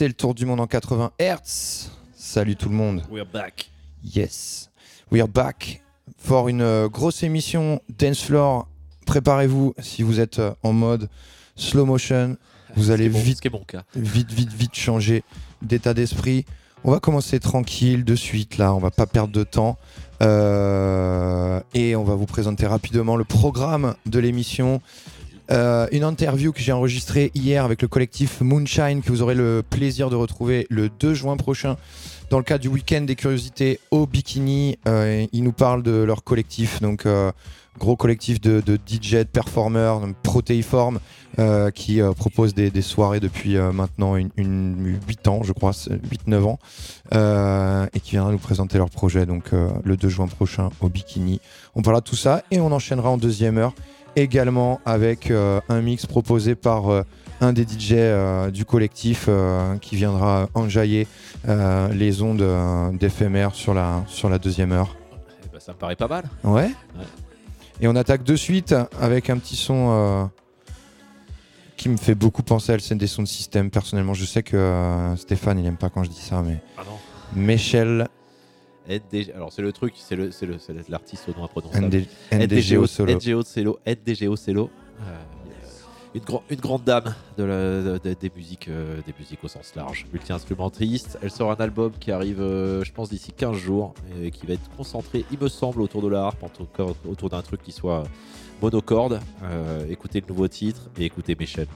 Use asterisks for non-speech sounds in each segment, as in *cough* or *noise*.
C'est le tour du monde en 80 Hz. Salut tout le monde. We're back. Yes. We are back for une euh, grosse émission Dance Floor. Préparez-vous si vous êtes euh, en mode slow motion. Vous allez vite, cas. vite, vite, vite changer d'état d'esprit. On va commencer tranquille, de suite là. On va pas perdre de temps. Euh, et on va vous présenter rapidement le programme de l'émission. Euh, une interview que j'ai enregistrée hier avec le collectif Moonshine que vous aurez le plaisir de retrouver le 2 juin prochain dans le cadre du week-end des curiosités au Bikini. Euh, ils nous parlent de leur collectif, donc euh, gros collectif de, de DJ, de performeurs, donc protéiforme, euh, qui propose des, soirées depuis maintenant une, une 8 ans, je crois, 8-9 ans, et qui viendra nous présenter leur projet donc le 2 juin prochain au Bikini. On parlera de tout ça et on enchaînera en deuxième heure également avec euh, un mix proposé par euh, un des DJ euh, du collectif qui viendra enjailler les ondes d'éphémère sur la, sur la deuxième heure. Eh ben, ça me paraît pas mal. Ouais. Ouais. Et on attaque de suite avec un petit son qui me fait beaucoup penser à le des sons de système. Personnellement, je sais que euh, Stéphane, il aime pas quand je dis ça, mais Ah non. Michel NDG Alors c'est le truc, c'est le, c'est le, c'est l'artiste au nom imprononçable. ND NDGO solo. NDGO solo. NDGO solo. Euh, une, grand- une grande dame de la- de- de- des, musiques, euh, des musiques au sens large, multi-instrumentiste. Elle sort un album qui arrive, euh, je pense, d'ici 15 jours, et qui va être concentré, il me semble, autour de la harpe, autour d'un truc qui soit monocorde. Écoutez le nouveau titre et écoutez Michel.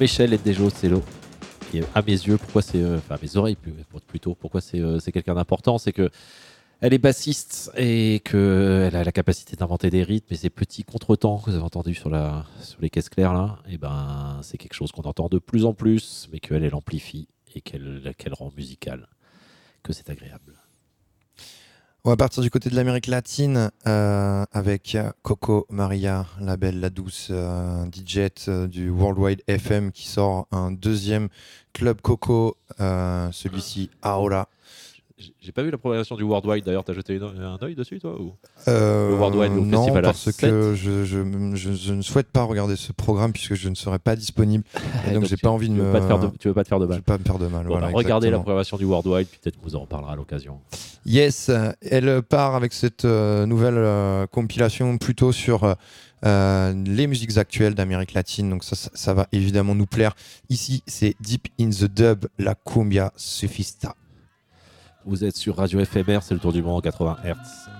Michel et Dejo Cello. Et à mes yeux, pourquoi c'est. euh, Enfin, mes oreilles plutôt, pourquoi c'est euh, c'est quelqu'un d'important? C'est que. Elle est bassiste et qu'elle a la capacité d'inventer des rythmes et ces petits contretemps que vous avez entendus sur, la, sur les caisses claires là, et ben, c'est quelque chose qu'on entend de plus en plus, mais qu'elle elle amplifie et qu'elle qu'elle rend musical, que c'est agréable. On va partir du côté de l'Amérique latine euh, avec Coco Maria, la belle, la douce euh, DJ euh, du Worldwide FM qui sort un deuxième club Coco, euh, celui-ci Aola. J'ai- pas vu la programmation du Worldwide d'ailleurs, t'as jeté un œil dessus toi ou? Euh, Le Worldwide, non, festival à parce que je, je, je- je ne souhaite pas regarder ce programme puisque je ne serai pas disponible. *laughs* Et donc, j'ai pas envie de veux me. pas te faire de- tu veux pas te faire de Je vais mal. pas me faire de mal. Bon, voilà, bah, regardez la programmation du Worldwide, puis peut-être qu'on vous en reparlera à l'occasion. Yes, elle part avec cette euh, nouvelle euh, compilation plutôt sur euh, les musiques actuelles d'Amérique latine. Donc ça, ça, ça va évidemment nous plaire. Ici, c'est Deep in the Dub, la cumbia sufista. Vous êtes sur Radio FMR, c'est le tour du monde en 80 Hz.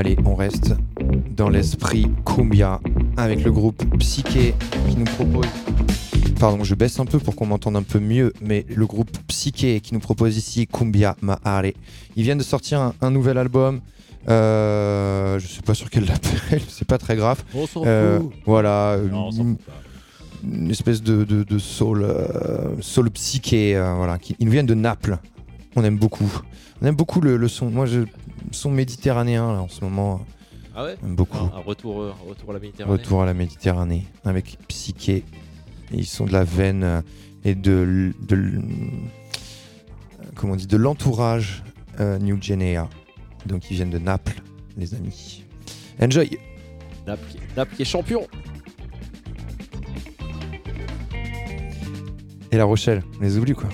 Allez, on reste dans l'esprit Cumbia avec le groupe Psyché qui nous propose. Pardon, je baisse un peu pour qu'on m'entende un peu mieux, mais le groupe Psyché qui nous propose ici Cumbia Mahare. Ils viennent de sortir un, un nouvel album. Euh, je sais pas sur quel label, *laughs* c'est pas très grave. On s'en Euh, voilà, Non, on s'en une, fout pas. une espèce de, de, de soul, euh, soul psyché. euh, voilà, qui, ils nous viennent de Naples. On aime beaucoup. On aime beaucoup le, le son. Moi, je, le son méditerranéen là, en ce moment. Ah ouais beaucoup. un, un retour, euh, retour à la Méditerranée. Retour à la Méditerranée avec Psyché. Ils sont de la veine euh, et de, de euh, comment on dit de l'entourage euh, New Guinea. Donc ils viennent de Naples, les amis. Enjoy. Naples, Naples qui est champion. Et La Rochelle, on les oublie quoi.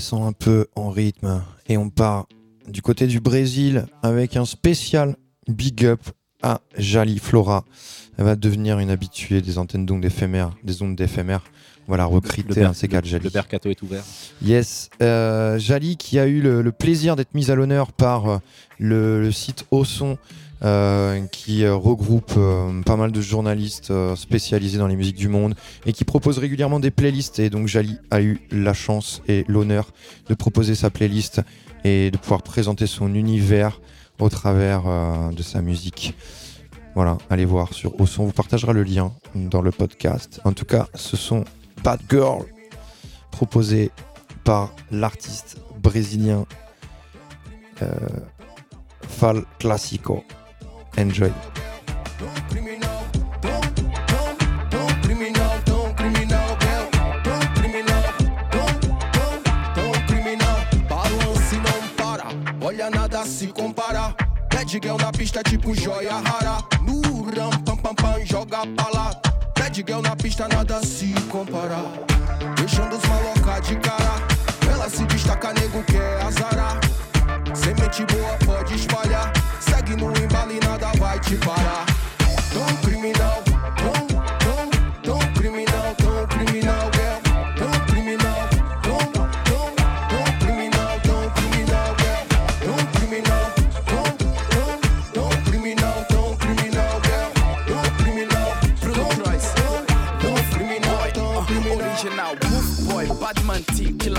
On redescend un peu en rythme et on part du côté du Brésil avec un spécial big up à Jali Flora. Elle va devenir une habituée des antennes d'ondes éphémères, des ondes d'éphémères. La recruter, un de ces quatre Jali. le mercato est ouvert. Yes, euh, Jali qui a eu le, le plaisir d'être mise à l'honneur par euh, le, le site Osson euh, qui euh, regroupe euh, pas mal de journalistes spécialisés dans les musiques du monde et qui propose régulièrement des playlists. Et donc Jali a eu la chance et l'honneur de proposer sa playlist et de pouvoir présenter son univers au travers de sa musique. Voilà, allez voir sur Osson, on vous partagera le lien dans le podcast. En tout cas, ce sont Bad Girl proposé par l'artiste brésilien Fal Classico. Enjoy. Se compara. Bad girl na pista tipo joia rara. No ram, pam, pam, pam, joga pra lá. Bad girl na pista nada se compara. Deixando os maloca de cara. Ela se destaca, nego quer azarar. Semente boa te parar.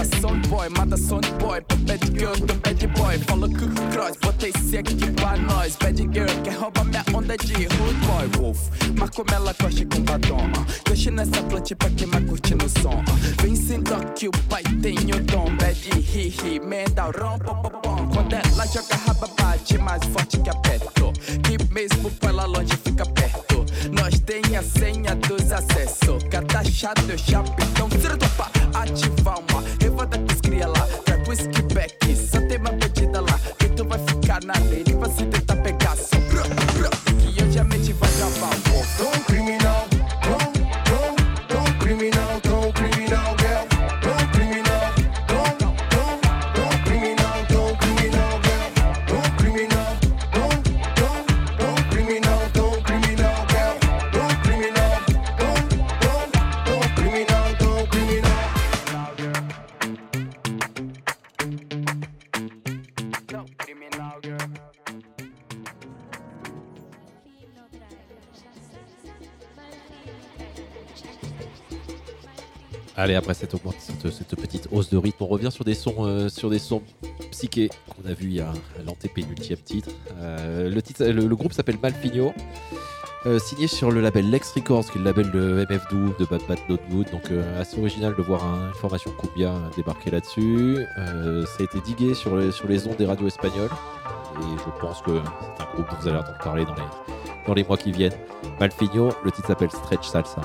Killer son boy, mata son boy, pro bad girl do bad boy. Falou que cross, botei aqui pra nós. Bad girl, quer roubar minha onda de rude boy. Wolf, mas como ela coxa com batom. Uh. Deixa nessa plante pra quem mais curte no som. Vem sendo que o pai tem o dom. Bad hi hi, menda rom, pom pom pom. Quando ela joga raba, bate mais forte que aperto. Que mesmo com ela longe fica perto. Nós tem a senha dos acessos. Cada chato eu chapo, tua pá. Ativar uma, levanta que cria lá. Track whisky back, só tem uma pedida lá. Que tu vai ficar na lei e você Allez, après cette, petite hausse de rythme, on revient sur des sons, euh, sur des sons psychés qu'on a vu il y a l'antépénultième titre. Euh, le, titre le, le groupe s'appelle Malfigno, euh, signé sur le label Lex Records, qui est le label de MF Doom, de Bad Bad Not. Donc euh, assez original de voir un- une formation cumbia débarquer là-dessus. Euh, ça a été digué sur les, sur les ondes des radios espagnoles. Et je pense que c'est un groupe dont vous allez entendre parler dans les, dans les mois qui viennent. Malfigno, le titre s'appelle Stretch Salsa.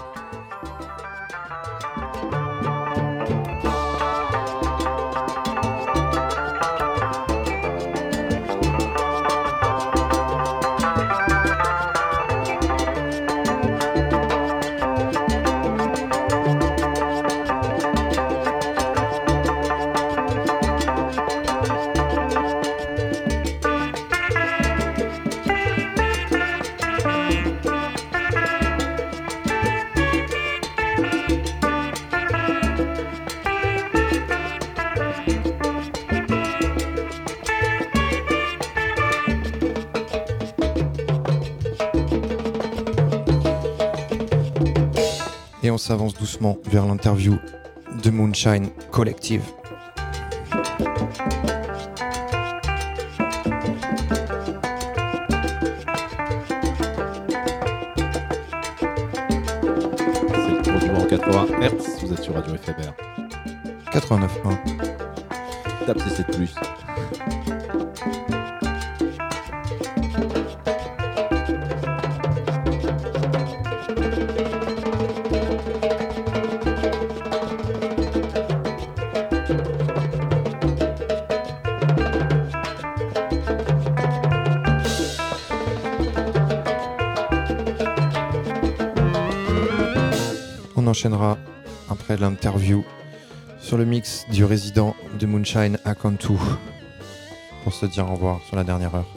S'avance doucement vers l'interview de Moonshine Collective. C'est le tour du vent en 80 Hz, vous êtes sur Radio FMR. 89.1. Tape C7 plus. Enchaînera après l'interview sur le mix du résident de Moonshine à Cantu pour se dire au revoir sur la dernière heure.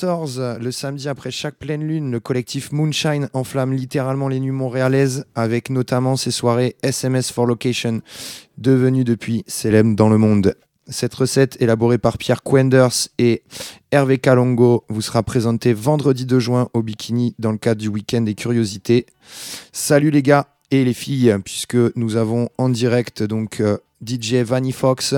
2014, le samedi après chaque pleine lune, le collectif Moonshine enflamme littéralement les nuits montréalaises avec notamment ses soirées SMS for Location, devenues depuis célèbres dans le monde. Cette recette, élaborée par Pierre Quenders et Hervé Kalongo, vous sera présentée vendredi 2 juin au Bikini dans le cadre du week-end des curiosités. Salut les gars et les filles, puisque nous avons en direct donc euh, DJ Vanny Fox,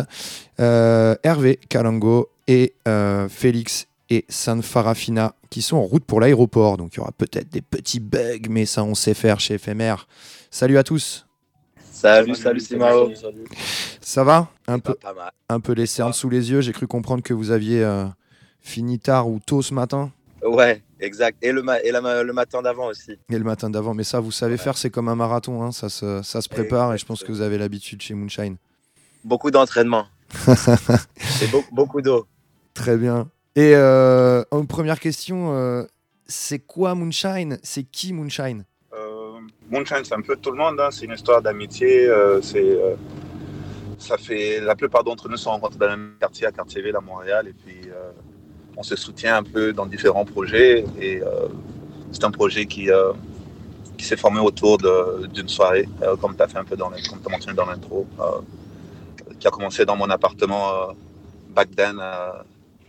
euh, Hervé Kalongo et euh, Félix et San Farafina qui sont en route pour l'aéroport. Donc il y aura peut-être des petits bugs, mais ça on sait faire chez FMR. Salut à tous. Salut, salut, c'est Mao. Ça va un peu, Pas, pas mal. un peu les cernes sous les yeux. J'ai cru comprendre que vous aviez euh, fini tard ou tôt ce matin. Ouais, exact. Et le, ma- et la ma- le matin d'avant aussi. Et le matin d'avant. Mais ça, vous savez faire, c'est comme un marathon. hein. Ça, se, ça se prépare et je pense que vous avez l'habitude chez Moonshine. Beaucoup d'entraînement. *laughs* et beau- beaucoup d'eau. Très bien. Et euh, en première question, euh, c'est quoi Moonshine? C'est qui Moonshine? Euh, Moonshine, c'est un peu tout le monde. hein. C'est une histoire d'amitié. c'est, ça fait la plupart d'entre nous sont rencontrés dans le même quartier, à Quartier-Ville, à Montréal, et puis on se soutient un peu dans différents projets. Et c'est un projet qui, s'est formé autour d'une soirée, comme tu as fait un peu dans, comme t'as mentionné dans l'intro, qui a commencé dans mon appartement back then,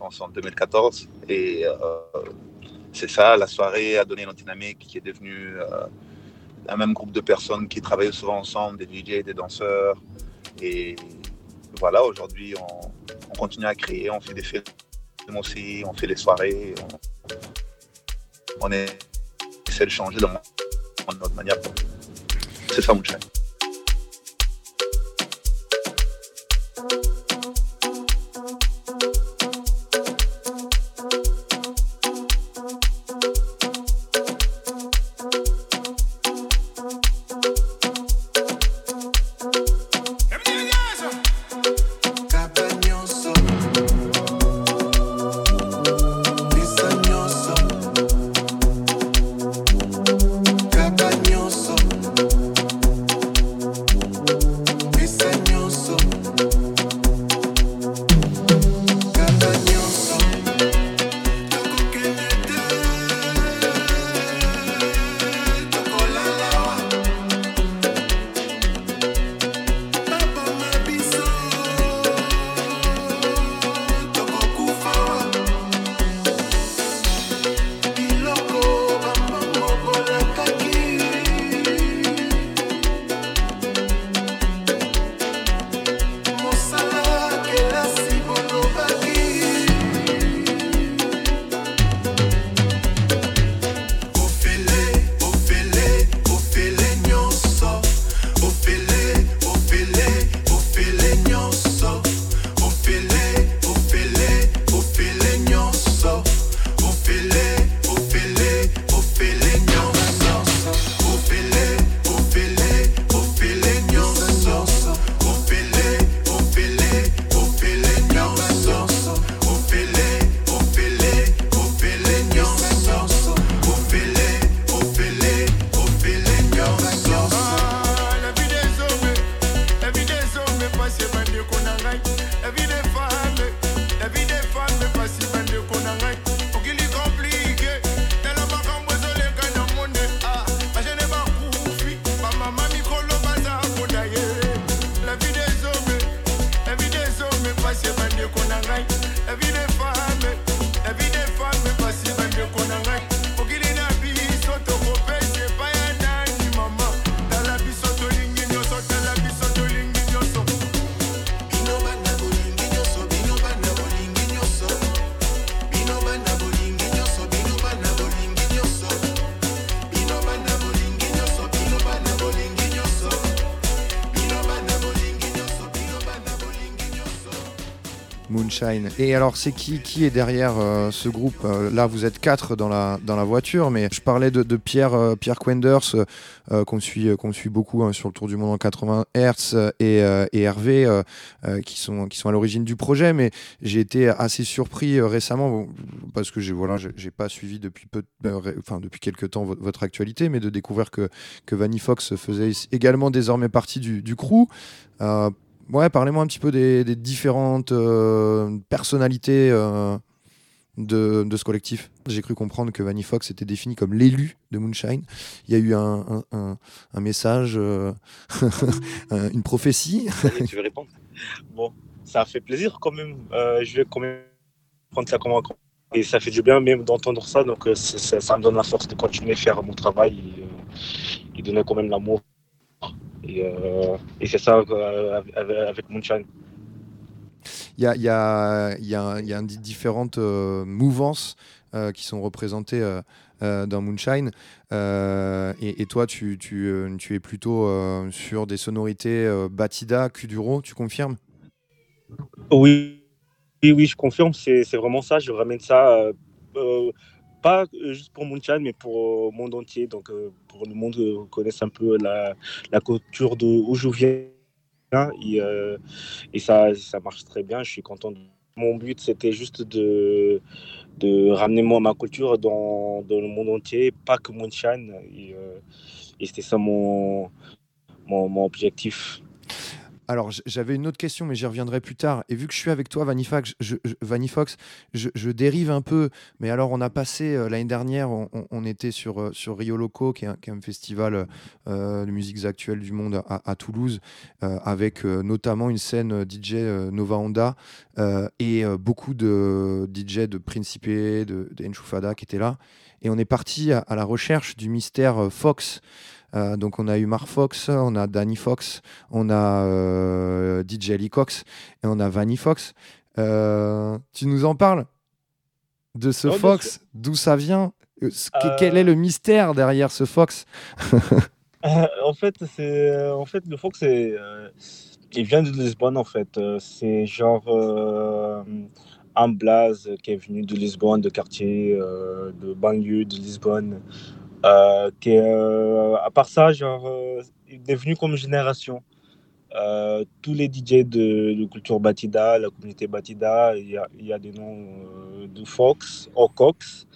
en 2014. Et euh, c'est ça, la soirée a donné une dynamique qui est devenue euh, un même groupe de personnes qui travaillent souvent ensemble, des DJ, des danseurs. Et voilà, aujourd'hui, on, on continue à créer, on fait des films aussi, on fait des soirées, on, on essaie de changer dans notre manière. C'est ça, Moonshine. Cabañoso, Et alors, c'est qui, qui est derrière euh, ce groupe Euh, Là, vous êtes quatre dans la, dans la voiture, mais je parlais de, Pierre, euh, Pierre Quenders, qu'on suit, suit beaucoup hein, sur le Tour du Monde en 80 Hertz, et, et Hervé, qui, sont, qui sont à l'origine du projet. Mais j'ai été assez surpris récemment, parce que j'ai voilà, pas suivi depuis, peu, ré- enfin, depuis quelques temps vo- votre actualité, mais de découvrir que, que Vanny Fox faisait également désormais partie du, du crew. Ouais, parlez-moi un petit peu des, différentes euh, personnalités euh, de, ce collectif. J'ai cru comprendre que Vanny Fox était défini comme l'élu de Moonshine. Il y a eu un, message, euh, un- *laughs* une prophétie. *laughs* Tu veux répondre? Bon, ça fait plaisir quand même. Je vais quand même prendre ça comme un. Et ça fait du bien même d'entendre ça. Donc ça, me donne la force de continuer à faire mon travail et, et donner quand même l'amour. Et, euh, et c'est ça euh, avec, avec Moonshine. Il y a, il y a- il y a- il y a di- différentes euh, mouvances euh, qui sont représentés euh, euh, dans Moonshine. Euh, et, et toi, tu, tu, euh, tu es plutôt euh, sur des sonorités euh, Batida, Kuduro, tu confirmes? Oui, oui, oui, je confirme, c'est c'est vraiment ça. Je ramène ça, euh, euh, pas euh, juste pour Moonshine, mais pour euh, le monde entier. Donc, euh, pour le monde euh, connaisse un peu la, la culture d'où je viens. Et, euh, et ça, ça marche très bien. Je suis content. Mon but, c'était juste de, de ramener ma culture dans, dans le monde entier, pas que Moonshine. Et, euh, et c'était ça mon, mon objectif. Alors, j'avais une autre question, mais j'y reviendrai plus tard. Et vu que je suis avec toi, Vanifax, je, je- je, dérive un peu. Mais alors, on a passé euh, l'année dernière, on, était sur, euh, sur Rio Loco, qui est un, festival euh, de musiques actuelles du monde à, Toulouse, avec notamment une scène DJ Nova Honda et beaucoup de DJ de Principe, de, Enchufada qui étaient là. Et on est parti à, la recherche du mystère Fox. Euh, donc on a eu Mark Fox, on a Danny Fox, on a euh, DJ Lee Cox et on a Vanny Fox. Euh, tu nous en parles de ce Oh, Fox, d'où ça vient? Quel est le mystère derrière ce Fox? *laughs* En fait, c'est en fait le Fox, il vient de Lisbonne en fait. C'est genre un blaze qui est venu de Lisbonne, de quartier, de banlieue de Lisbonne. Euh, euh, à part ça, genre, euh, il est venu comme génération. Euh, tous les DJ de, de culture Batida, la communauté Batida, il y a, il y a des noms euh, de Fox, Ocox.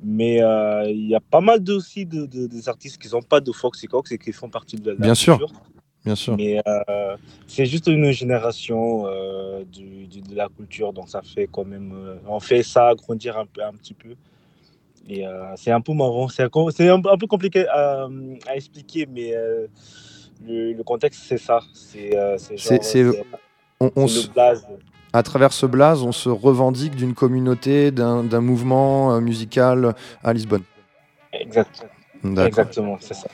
Mais euh, il y a pas mal de, aussi de, de- des artistes qui n'ont pas de Fox et Cox et qui font partie de la, Bien sûr. culture. Bien sûr. Mais euh, c'est juste une génération euh, du- du- de la culture, donc ça fait quand même. euh, on fait ça grandir un, peu, un petit peu. Et euh, c'est un peu marrant, c'est un, c'est un, un peu compliqué à, à expliquer, mais euh, le, le contexte c'est ça. C'est euh, c'est C'est- genre, c'est- c'est- on- on c'est se- le blaze. À travers ce blaze, on se revendique d'une communauté, d'un d'un mouvement euh, musical à Lisbonne. Exact. D'accord. Exactement, c'est ça.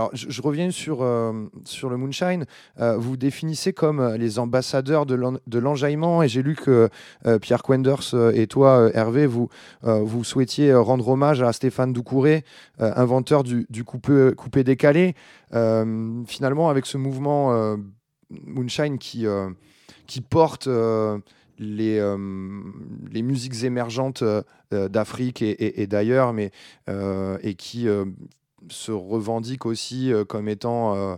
Alors, je, reviens sur, euh, sur le Moonshine. Euh, vous définissez comme euh, les ambassadeurs de l'en- de l'enjaillement et j'ai lu que Pierre Quenders et toi, Hervé, vous, vous souhaitiez rendre hommage à Stéphane Doucouré, inventeur du, du coupé, coupé décalé. Euh, finalement, avec ce mouvement Moonshine qui, qui porte les, les musiques émergentes d'Afrique et, d'ailleurs, mais et qui se revendique aussi euh, comme étant euh,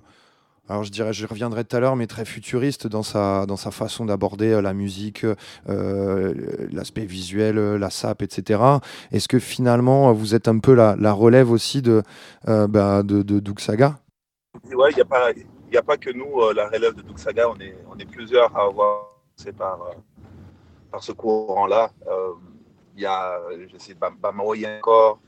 alors je dirais, je reviendrai tout à l'heure, mais très futuriste dans sa, dans sa façon d'aborder euh, la musique, euh, l'aspect visuel, euh, la sape, etc. Est-ce que finalement, vous êtes un peu la, relève aussi de, euh, bah, de, il n'y a, pas- a pas que nous, euh, la relève de Doug Saga, on est, on est plusieurs à avoir passé par, euh, par ce courant-là. Euh, Il y a, je sais, Bam- Bamao encore.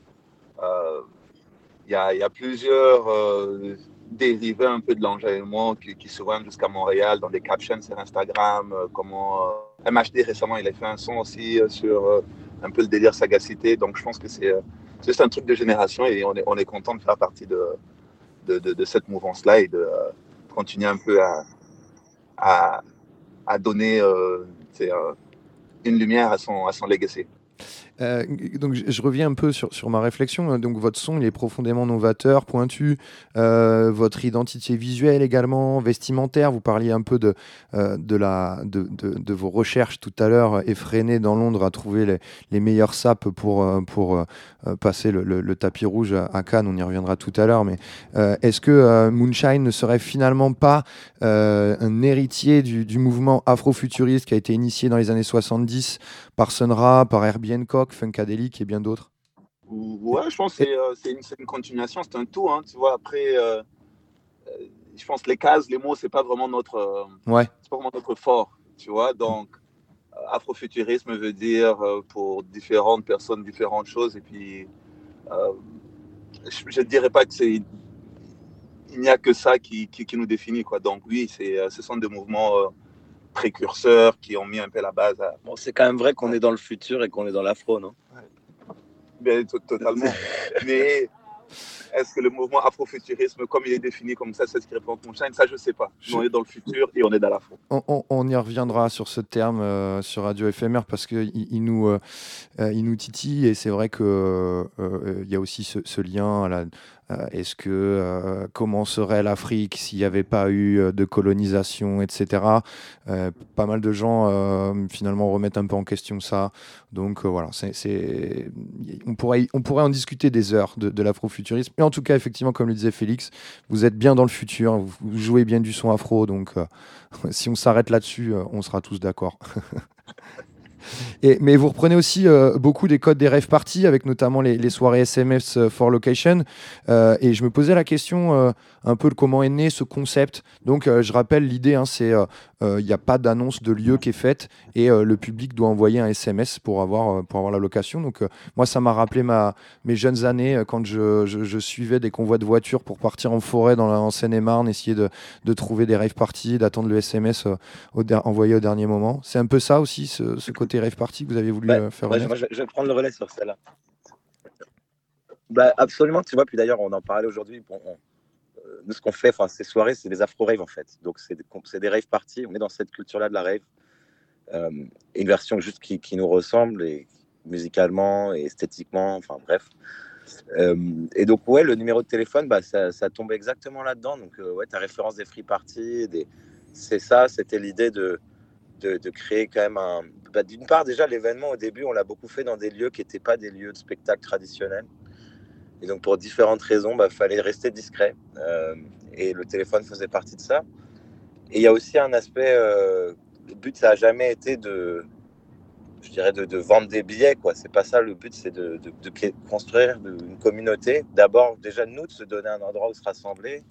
Euh, Il y, a, y a plusieurs euh, dérivés un peu de l'enjaillement qui, qui se voient jusqu'à Montréal dans des captions sur Instagram. euh, comment euh, MHD récemment, il a fait un son aussi euh, sur euh, un peu le délire sagacité. Donc je pense que c'est euh, juste un truc de génération et on est, on est content de faire partie de, de, de- de cette mouvance-là et de euh, continuer un peu à, à, à donner euh, euh, une lumière à son, à son legacy. Euh, donc je, reviens un peu sur, sur ma réflexion. Donc votre son, est profondément novateur, pointu. Euh, votre identité visuelle également, vestimentaire. Vous parliez un peu de, euh, de, la, de, de, vos recherches tout à l'heure, effrénées dans Londres à trouver les, les meilleurs sapes pour, pour passer le, le- tapis rouge à, Cannes. On y reviendra tout à l'heure. Mais est-ce que Moonshine ne serait finalement pas un héritier du, du mouvement afrofuturiste qui a été initié dans les années 70 par Sun Ra, par Hancock, Funkadelic et bien d'autres Ouais, je pense que c'est, euh, une, continuation, c'est un tout. Hein, tu vois, après, euh, euh, je pense que les cases, les mots, c'est pas vraiment notre, euh, Ouais. pas vraiment notre fort. Tu vois, donc afrofuturisme veut dire euh, pour différentes personnes différentes choses. Et puis, je ne dirais pas que c'est. Il n'y a que ça qui, qui, qui nous définit. Quoi. Donc, oui, c'est, ce sont des mouvements précurseurs qui ont mis un peu la base à, Bon, c'est quand même vrai qu'on est dans le futur et qu'on est dans l'afro, non? Bien, to- totalement. *laughs* Mais est-ce que le mouvement afrofuturisme, comme il est défini comme ça, c'est ce qui répond à Moonshine Ça, je ne sais pas. On est dans le futur et on est dans l'afro. On, on- on y reviendra sur ce terme euh, sur Radio Éphémère parce qu'il il nous, euh, euh, il nous titille et c'est vrai qu'il il y a aussi ce, ce lien. à la- Est-ce que euh, comment serait l'Afrique s'il n'y avait pas eu euh, de colonisation, etc. Euh, pas mal de gens euh, finalement remettent un peu en question ça. Donc euh, voilà, on, pourrait, on pourrait en discuter des heures de, l'afrofuturisme. Mais en tout cas, effectivement, comme le disait Félix, vous êtes bien dans le futur, vous, jouez bien du son afro, donc euh, *laughs* si on s'arrête là-dessus, euh, on sera tous d'accord. *laughs* Mais vous reprenez aussi euh, beaucoup des codes des rêves parties, avec notamment les, soirées SMS euh, for location. Euh, et je me posais la question un peu de comment est né ce concept. Donc je rappelle, l'idée, hein, c'est il n'y a pas d'annonce de lieu qui est faite et le public doit envoyer un SMS pour avoir, pour avoir la location. Donc moi, ça m'a rappelé mes jeunes années quand je, suivais des convois de voitures pour partir en forêt dans la, en Seine-et-Marne, essayer de, trouver des rave parties, d'attendre le SMS envoyé au dernier moment. C'est un peu ça aussi, ce côté rave party que vous avez voulu euh, faire je, renaître moi, je- je vais prendre le relais sur celle-là. Bah, absolument, tu vois. Puis d'ailleurs, on en parlait aujourd'hui. Bon, on- euh, nous, ce qu'on fait, enfin, ces soirées, c'est des afro-raves en fait. Donc, c'est des, des rave parties. On est dans cette culture-là de la rave. Euh, une version juste qui, qui nous ressemble, et musicalement et esthétiquement, enfin bref. Euh, et donc, ouais, le numéro de téléphone, bah, ça, ça tombe exactement là-dedans. Donc, euh, ouais, ta référence des free parties, des... c'est ça, c'était l'idée de, de, créer quand même un. bah, D'une part, déjà, l'événement au début, on l'a beaucoup fait dans des lieux qui n'étaient pas des lieux de spectacle traditionnels. Et donc, pour différentes raisons, il fallait rester discret. Euh, et le téléphone faisait partie de ça. Et il y a aussi un aspect. euh, le but, ça n'a jamais été de. Je dirais de, vendre des billets, quoi. C'est pas ça le but, c'est de, construire une communauté. D'abord, déjà, nous, de se donner un endroit où se rassembler.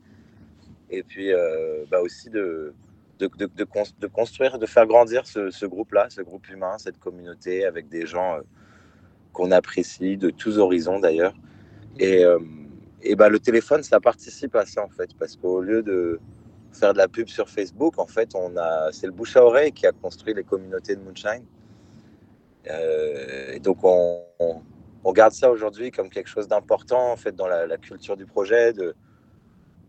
Et puis, euh, bah, aussi de, de, de, de cons- de construire, de faire grandir ce, ce groupe-là, ce groupe humain, cette communauté avec des gens euh, qu'on apprécie, de tous horizons d'ailleurs. Et, euh, et bah, le téléphone, ça participe à ça en fait, parce qu'au lieu de faire de la pub sur Facebook, en fait, on a, c'est le bouche à oreille qui a construit les communautés de Moonshine. Euh, et donc, on, on, on garde ça aujourd'hui comme quelque chose d'important en fait dans la, la culture du projet, de,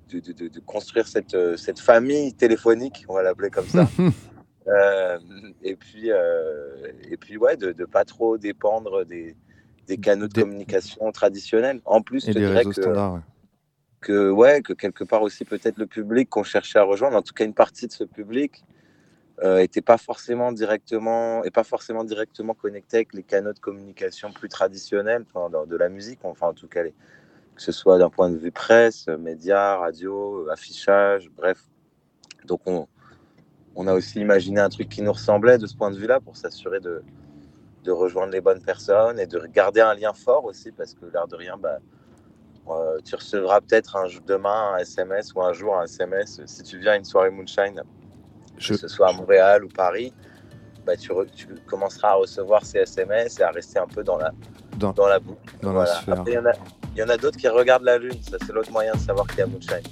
de, de- de- de construire cette, euh, cette famille téléphonique, on va l'appeler comme ça. *laughs* Euh, et puis, euh, et puis ouais, de ne pas trop dépendre des, des canaux de communication traditionnels. En plus, et je des dirais réseaux que, standards. ouais. que, ouais, que quelque part aussi, peut-être le public qu'on cherchait à rejoindre, en tout cas une partie de ce public, euh, était pas forcément directement et pas forcément directement connecté avec les canaux de communication plus traditionnels enfin, dans- de la musique enfin en tout cas les, que ce soit d'un point de vue presse, médias, radio, affichage, bref. Donc on, on a aussi imaginé un truc qui nous ressemblait de ce point de vue-là pour s'assurer de, de rejoindre les bonnes personnes et de garder un lien fort aussi parce que l'air de rien, bah, euh, tu recevras peut-être un, demain un SMS ou un jour un SMS si tu viens à une soirée Moonshine, Je- que ce soit à Montréal ou Paris. Bah, tu, re- tu commenceras à recevoir ces SMS et à rester un peu dans la, Dans- dans la boucle. dans la sphère. Après, il y en a, d'autres qui regardent la lune. Ça, c'est l'autre moyen de savoir qu'il y a Moonshine.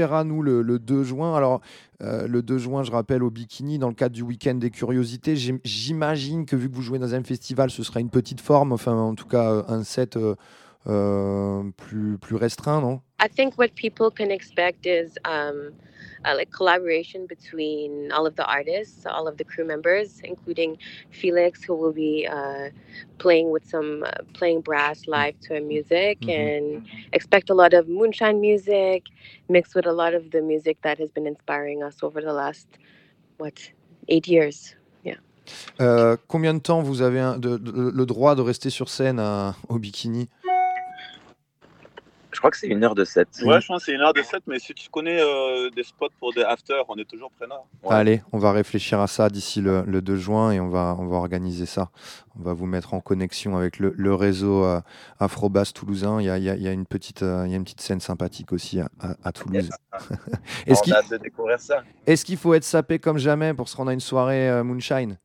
Verra, nous, le, le 2 juin. Alors, euh, le 2 juin, je rappelle, au Bikini, dans le cadre du week-end des curiosités. J'im- J'imagine que vu que vous jouez dans un festival, ce sera une petite forme, enfin, en tout cas, euh, un set euh, plus, plus restreint, non? I think what people can expect is um, uh, like collaboration between all of the artists, all of the crew members, including Felix, who will be uh, playing with some uh, playing brass live to a music, Mhm. and expect a lot of moonshine music mixed with a lot of the music that has been inspiring us over the last what eight years. Yeah. Euh, Combien de temps vous avez un- de- de- le droit de rester sur scène à- au Bikini Je crois que c'est une heure de set. Ouais, je pense que c'est une heure de set, mais si tu connais euh, des spots pour des after, on est toujours preneur. Allez, on va réfléchir à ça d'ici le, le 2 juin et on va, on va organiser ça. On va vous mettre en connexion avec le, le réseau euh, Afrobass toulousain. Il y a, il y a- il y a une petite, euh, il y a une petite scène sympathique aussi à, à- à Toulouse. *laughs* Est-ce on qu'il a hâte de découvrir ça. est-ce qu'il faut être sapé comme jamais pour se rendre à une soirée euh, Moonshine?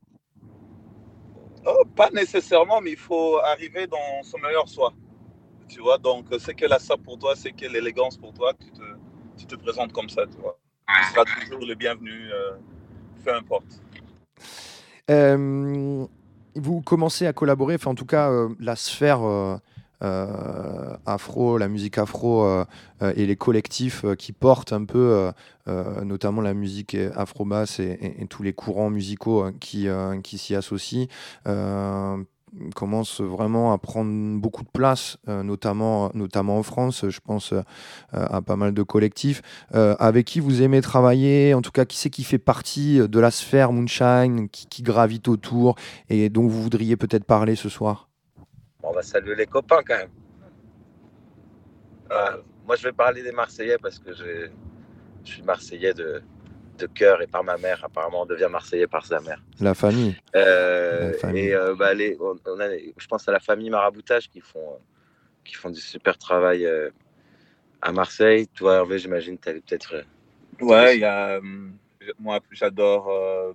Oh, pas nécessairement, mais il faut arriver dans son meilleur soi. Tu vois, donc c'est que la ça pour toi, c'est que l'élégance pour toi, tu te, tu te présentes comme ça, tu vois. Tu seras toujours le bienvenu, euh, peu importe. Euh, vous commencez à collaborer, enfin en tout cas euh, la sphère euh, euh, afro, la musique afro euh, euh, et les collectifs euh, qui portent un peu, euh, euh, notamment la musique afro-basse et, et- et tous les courants musicaux euh, qui, euh, qui s'y associent. Commence vraiment à prendre beaucoup de place, euh, notamment, notamment en France. Je pense euh, à pas mal de collectifs. Euh, avec qui vous aimez travailler, en tout cas, qui c'est qui fait partie de la sphère Moonshine, qui, gravite autour et dont vous voudriez peut-être parler ce soir? On va saluer les copains quand même. Moi, je vais parler des Marseillais parce que je suis Marseillais de, de cœur et par ma mère. Apparemment, on devient Marseillais par sa mère. La famille. Euh, La famille. et euh, bah, les- on, on a, je pense à la famille Maraboutage qui font, qui font du super travail euh, à Marseille. Toi, Hervé, j'imagine tu allais peut-être. Ouais, il y a, moi, j'adore euh,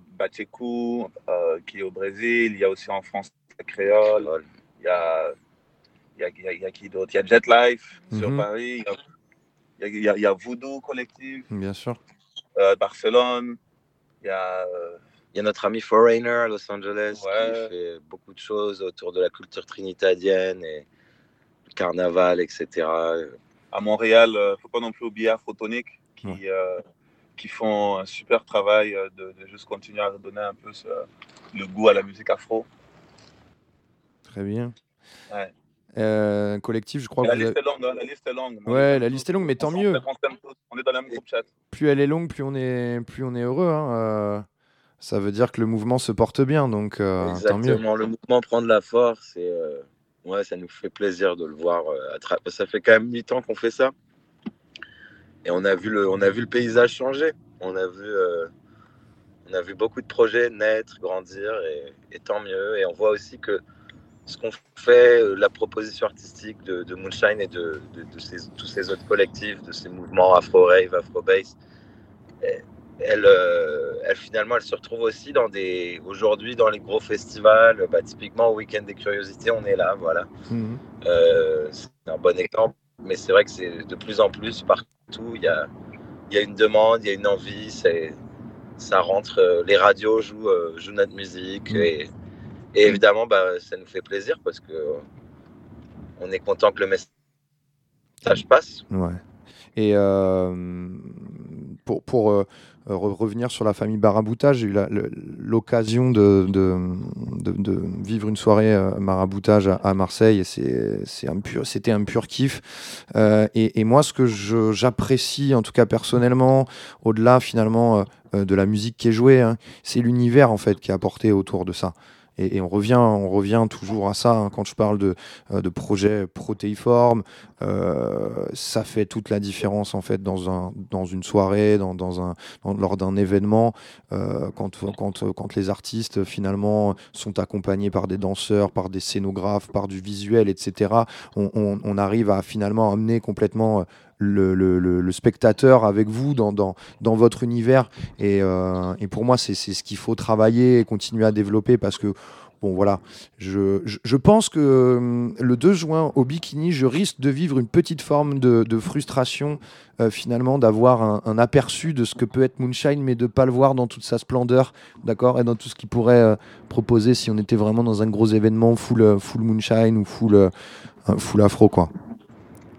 euh, qui est au Brésil. Il y a aussi en France la créole. Il y a, il y a, il y a- il y a qui d'autre? Il y a Jet Life sur Mhm. Paris. Il y a- il y a, il y a- il y a Voodoo Collectif, Bien sûr. Euh, Barcelone. Il y a. euh, Il y a notre ami Foreigner à Los Angeles Ouais. qui fait beaucoup de choses autour de la culture trinitadienne et le carnaval, etc. à Montréal, il ne faut pas non plus oublier Afrotonic, qui, euh, qui font un super travail euh, de, de juste continuer à redonner un peu ce- le goût à la musique afro. Très bien. Ouais. Euh, collectif, je crois La que liste avez- est longue, hein, la liste est longue. mais Ouais, la liste est longue, mais tant on mieux. on est dans le même groupe chat. Plus elle est longue, plus on est, plus on est heureux. hein, euh, ça veut dire que le mouvement se porte bien, donc euh, tant mieux. Exactement, le mouvement prend de la force et euh, ouais, ça nous fait plaisir de le voir. euh, tra- Ça fait quand même 8 ans qu'on fait ça et on a vu le, on a vu le paysage changer. On a vu, euh, on a vu beaucoup de projets naître, grandir et, et tant mieux. Et on voit aussi que ce qu'on fait, euh, la proposition artistique de, de Moonshine et de, de- de ces- tous ces autres collectifs, de ces mouvements afro-rave, afro-bass, elle, elle, euh, elle, finalement, elle se retrouve aussi dans des, aujourd'hui dans les gros festivals. Bah, typiquement au Week-end des Curiosités, on est là, voilà. Mhm. Euh, c'est un bon exemple, mais c'est vrai que c'est de plus en plus partout. Il y a, il y a une demande, il y a une envie, c'est, ça rentre. les radios jouent, jouent notre musique et, et évidemment, bah, ça nous fait plaisir parce que euh, on est content que le message passe. Ouais. Et euh, pour, pour euh, re- revenir sur la famille Barabouta, j'ai eu l'occasion de, de, vivre une soirée euh, maraboutage à, à Marseille et c'est un pur- c'était un pur kiff. Euh, et, et moi, ce que j'apprécie, en tout cas personnellement, au-delà finalement euh, euh, de la musique qui est jouée, hein, c'est l'univers en fait qui est apporté autour de ça. Et, on, revient, on revient toujours à ça hein, quand je parle de, euh, de projets protéiformes. euh, ça fait toute la différence en fait dans, un, dans une soirée, dans, un, lors d'un événement, euh, quand, quand, quand les artistes finalement sont accompagnés par des danseurs, par des scénographes, par du visuel, etc. On, on- arrive à finalement amener complètement le, spectateur avec vous dans, dans, votre univers. Et, euh, et pour moi, c'est ce qu'il faut travailler et continuer à développer parce que, bon, voilà, je, je, pense que hum, le 2 juin au Bikini, je risque de vivre une petite forme de, de frustration, euh, finalement, d'avoir un, aperçu de ce que peut être Moonshine, mais de pas le voir dans toute sa splendeur, d'accord, et dans tout ce qu'il pourrait euh, proposer si on était vraiment dans un gros événement full, euh, full Moonshine ou full, euh, full afro, quoi.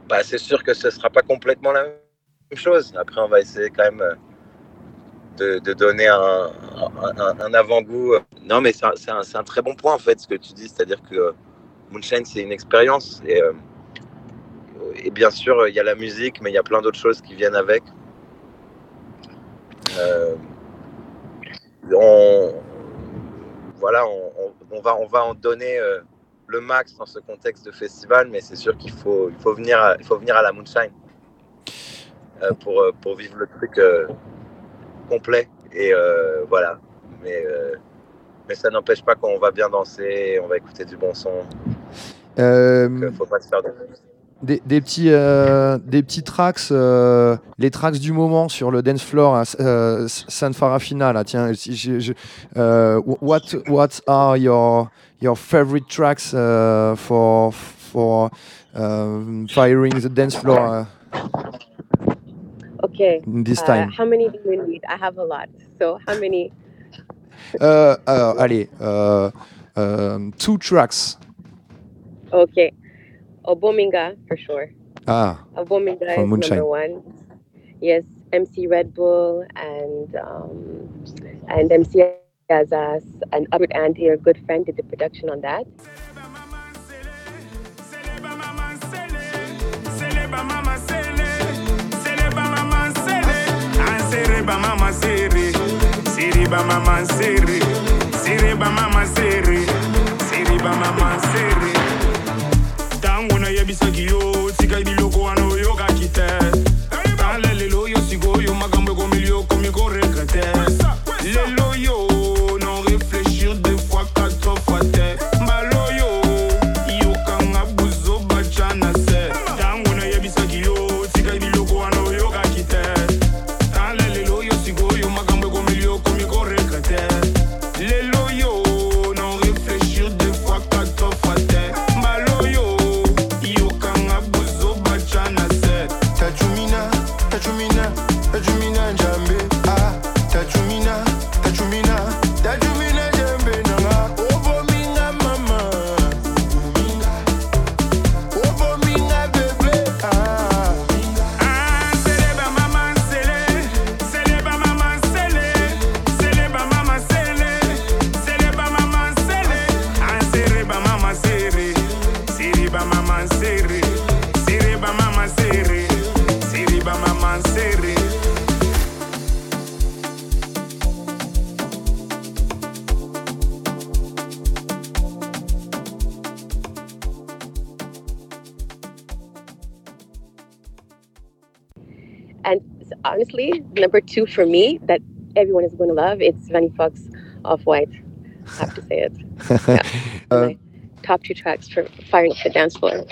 Bah, c'est sûr que ce ne sera pas complètement la même chose. Après, on va essayer quand même euh, de, donner un, avant-goût. Non, mais c'est un, très bon point, en fait, ce que tu dis. C'est-à-dire que euh, Moonshine, c'est une expérience. Et, euh, et bien sûr, il y a la musique, mais il y a plein d'autres choses qui viennent avec. On, voilà, on, va, on va en donner le max dans ce contexte de festival, mais c'est sûr qu'il faut, il faut, venir à, il faut venir à la Moonshine euh, pour, euh, pour vivre le truc euh, complet. Et euh, voilà. Mais, mais ça n'empêche pas qu'on va bien danser, on va écouter du bon son. Euh, faut pas se faire de des, des petits, euh, des petits tracks, euh, les tracks du moment sur le dance floor à euh, San Farafina. Là, tiens, je- je- euh, what, what are your, your favorite tracks uh, for, for um, firing the dance floor uh, Okay. this uh, time? how many do you need? I have a lot. So how many? Euh, alors, allez, euh, euh, two tracks. Okay. Obominga for sure. Ah, Obominga from is Moonshine. number one. Yes, MC Red Bull and um, and MC Azaz and Albert Andy, your good friend, did the production on that. Seleba mama sele, seleba mama sele, sereba mama sere, wangu na yebisaki yo otikaki biloko wana it. Honestly, number two for me that everyone is going to love, it's Vanny Fox Off White. I have to say it. *laughs* Yeah. Uh, My top two tracks for firing up the dance floor.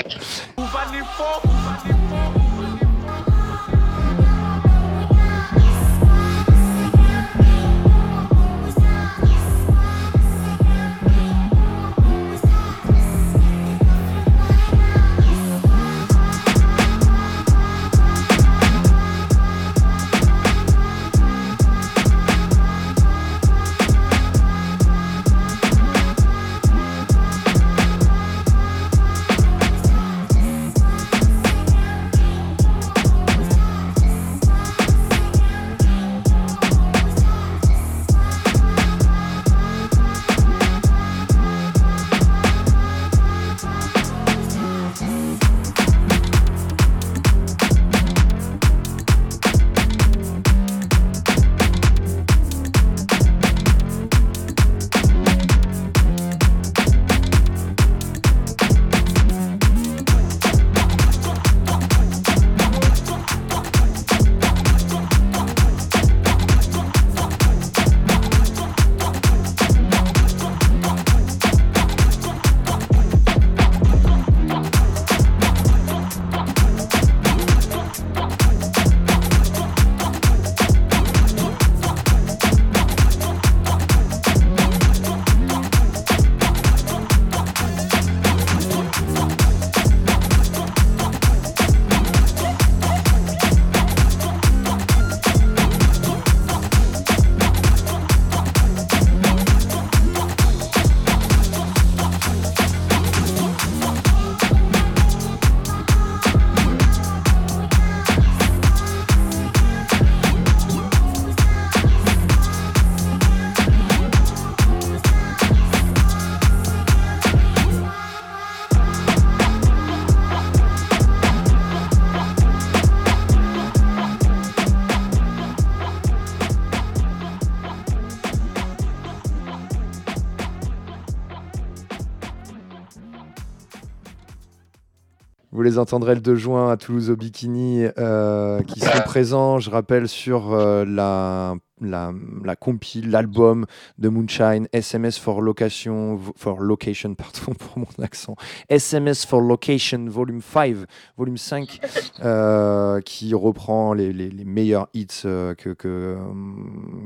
Les entendrez le 2 juin à Toulouse au Bikini, euh, qui sont présents, je rappelle, sur euh, la, la, la compile, l'album de Moonshine, SMS for Location, for Location, pardon *laughs* pour mon accent, SMS for Location, volume 5, volume 5, *laughs* euh, qui reprend les, les- les meilleurs hits euh, que, que, euh,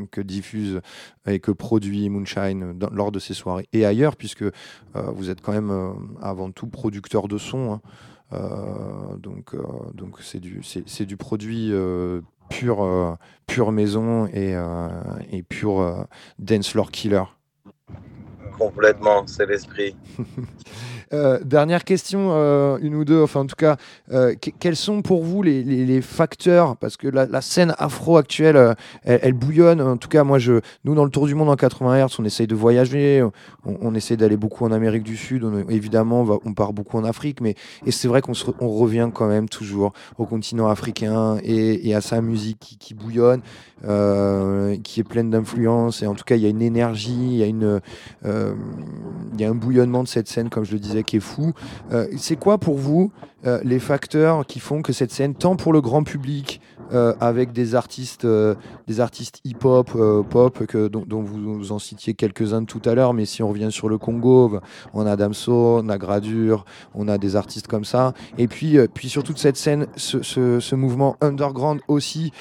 que diffuse et que produit Moonshine dans- lors de ses soirées et ailleurs, puisque vous êtes quand même avant tout producteur de son. hein. Euh, donc, euh, donc c'est du, c'est, c'est du produit euh, pur, pure maison et, et pur dance floor killer. Complètement, c'est l'esprit. *laughs* Euh, dernière question, euh, une ou deux, enfin en tout cas, euh, que- quels sont pour vous les, facteurs Parce que la, scène afro actuelle, elle, bouillonne. En tout cas, moi, je, nous, dans le Tour du Monde en 80 Hz, on essaye de voyager, on, essaie d'aller beaucoup en Amérique du Sud, on- évidemment, on, part beaucoup en Afrique, mais et c'est vrai qu'on revient quand même toujours au continent africain et, à sa musique qui, bouillonne, qui est pleine d'influence. Et en tout cas, il y a une énergie, il y a une, il y a un bouillonnement de cette scène, comme je le disais, qui est fou. Euh, c'est quoi pour vous euh, les facteurs qui font que cette scène, tant pour le grand public, euh, avec des artistes, euh, des artistes hip-hop, euh, pop, que, dont, vous, en citiez quelques-uns tout à l'heure, mais si on revient sur le Congo, on a Damso, on a Gradure, on a des artistes comme ça. Et puis, puis sur toute cette scène, ce, mouvement underground aussi,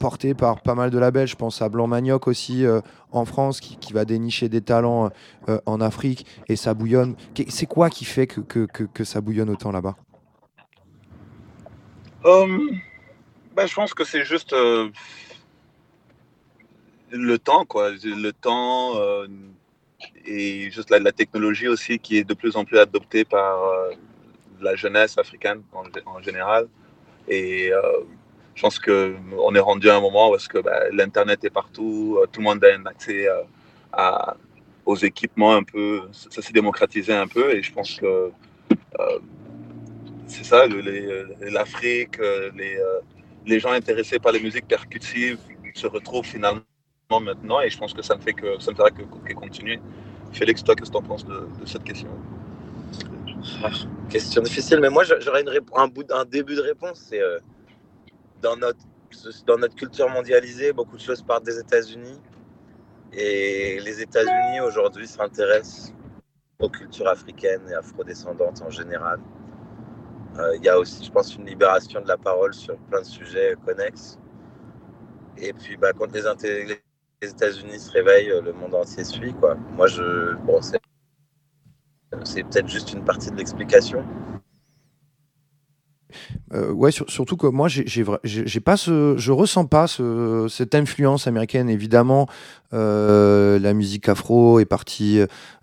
porté par pas mal de labels, je pense à Blanc Manioc aussi en France, qui, va dénicher des talents en Afrique, et ça bouillonne. C'est quoi qui fait que ça bouillonne autant là-bas? Hum, ben, je pense que c'est juste euh, le temps, quoi. Le temps euh, et juste la, technologie aussi qui est de plus en plus adoptée par euh, la jeunesse africaine en, gé- en général. Et je pense qu'on est rendu à un moment où que ben, l'Internet est partout, tout le monde a un accès à- aux équipements un peu, ça s'est démocratisé un peu et je pense que c'est ça, l'Afrique, les, les gens intéressés par les musiques percutives se retrouvent finalement maintenant et je pense que ça ne fait que ça ne fera que, que continuer. Félix, toi, qu'est-ce que tu en penses de, cette question? Ah, Question difficile, mais moi j'a- j'aurais un, un début de réponse. Euh, dans notre ce- dans notre culture mondialisée, beaucoup de choses partent des États-Unis. Et les États-Unis aujourd'hui s'intéressent aux cultures africaines et afrodescendantes en général. Euh, Il y a aussi, je pense, une libération de la parole sur plein de sujets connexes. Et puis, bah, quand les, États-Unis se réveillent, euh, le monde entier suit. Moi, je, bon, c'est, peut-être juste une partie de l'explication. Euh, ouais, sur- surtout que moi, j'ai, pas je ressens pas ce- cette influence américaine. Évidemment, euh, la musique afro est partie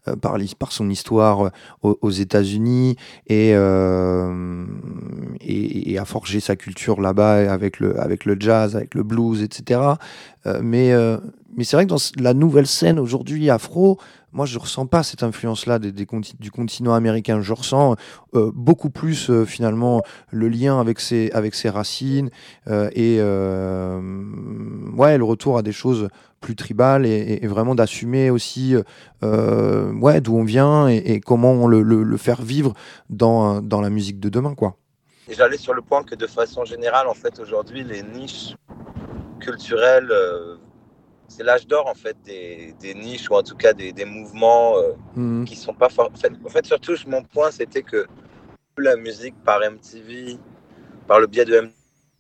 euh, par, son histoire euh, aux, États-Unis et, euh, a forgé sa culture là-bas avec le, jazz, avec le blues, etc. Euh, mais, euh, c'est vrai que dans la nouvelle scène aujourd'hui afro, moi, je ressens pas cette influence-là du continent américain. Je ressens euh, beaucoup plus euh, finalement le lien avec ses, racines euh, et euh, le retour à des choses plus tribales et, vraiment d'assumer aussi euh, ouais, d'où on vient et, et comment on le, le- le faire vivre dans, dans la musique de demain. quoi. J'allais sur le point que de façon générale, en fait, aujourd'hui, les niches culturelles, euh, c'est l'âge d'or, en fait, des, des niches ou en tout cas des, des mouvements euh, Mhm. qui sont pas forts. En fait, en fait, surtout, mon point, c'était que la musique par MTV, par le biais de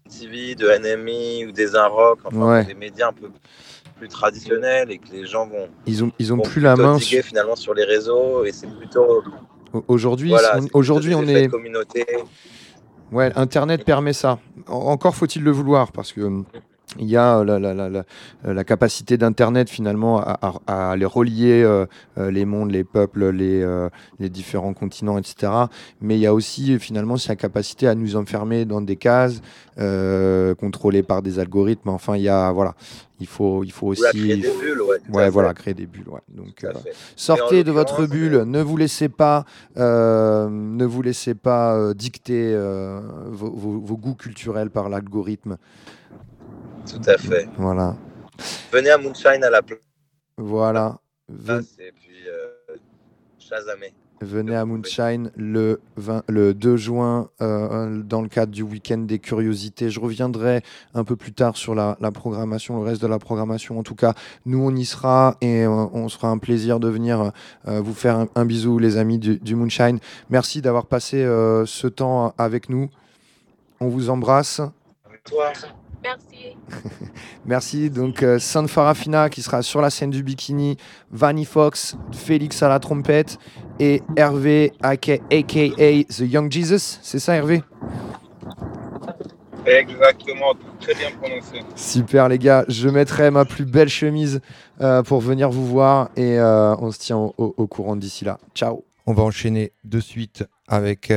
MTV, de NME ou des Inrock, enfin, Ouais. des médias un peu plus traditionnels et que les gens vont, Ils ont, ils ont plus la main. diguer, finalement sur les réseaux et c'est plutôt Au- Aujourd'hui, voilà, on- aujourd'hui est. communauté. Ouais, Internet permet ça. En- encore faut-il le vouloir, parce que il y a euh, la, la- la- la- euh, la capacité d'Internet finalement à, à- à les relier euh, les mondes, les peuples, les, euh, les différents continents, etc. Mais il y a aussi finalement sa capacité à nous enfermer dans des cases euh, contrôlées par des algorithmes. Enfin, il y a voilà, il faut, il faut aussi. créer des bulles, ouais, fait. voilà, créer des bulles. Ouais. Donc, sortez de votre bulle. Ne vous laissez pas, ne vous laissez pas dicter vos, vos- vos goûts culturels par l'algorithme. Tout à fait. Voilà, Venez à Moonshine à la place voilà. Ven- et puis euh, Shazamé. Venez à Moonshine le, 20 le 2 juin euh, dans le cadre du week-end des curiosités. Je reviendrai un peu plus tard sur la, la programmation, le reste de la programmation. En tout cas, nous, on y sera et euh, on sera un plaisir de venir euh, vous faire un, un bisou, les amis du, du Moonshine. Merci d'avoir passé euh, ce temps avec nous. On vous embrasse. Toi. Merci. *laughs* Merci. Donc, euh, San Farafina qui sera sur la scène du bikini, Vanny Fox, Félix à la trompette et Hervé, aka, aka The Young Jesus. C'est ça, Hervé? Exactement, très bien prononcé. Super, les gars. Je mettrai ma plus belle chemise euh, pour venir vous voir et euh, on se tient au, au- au courant d'ici là. Ciao. On va enchaîner de suite avec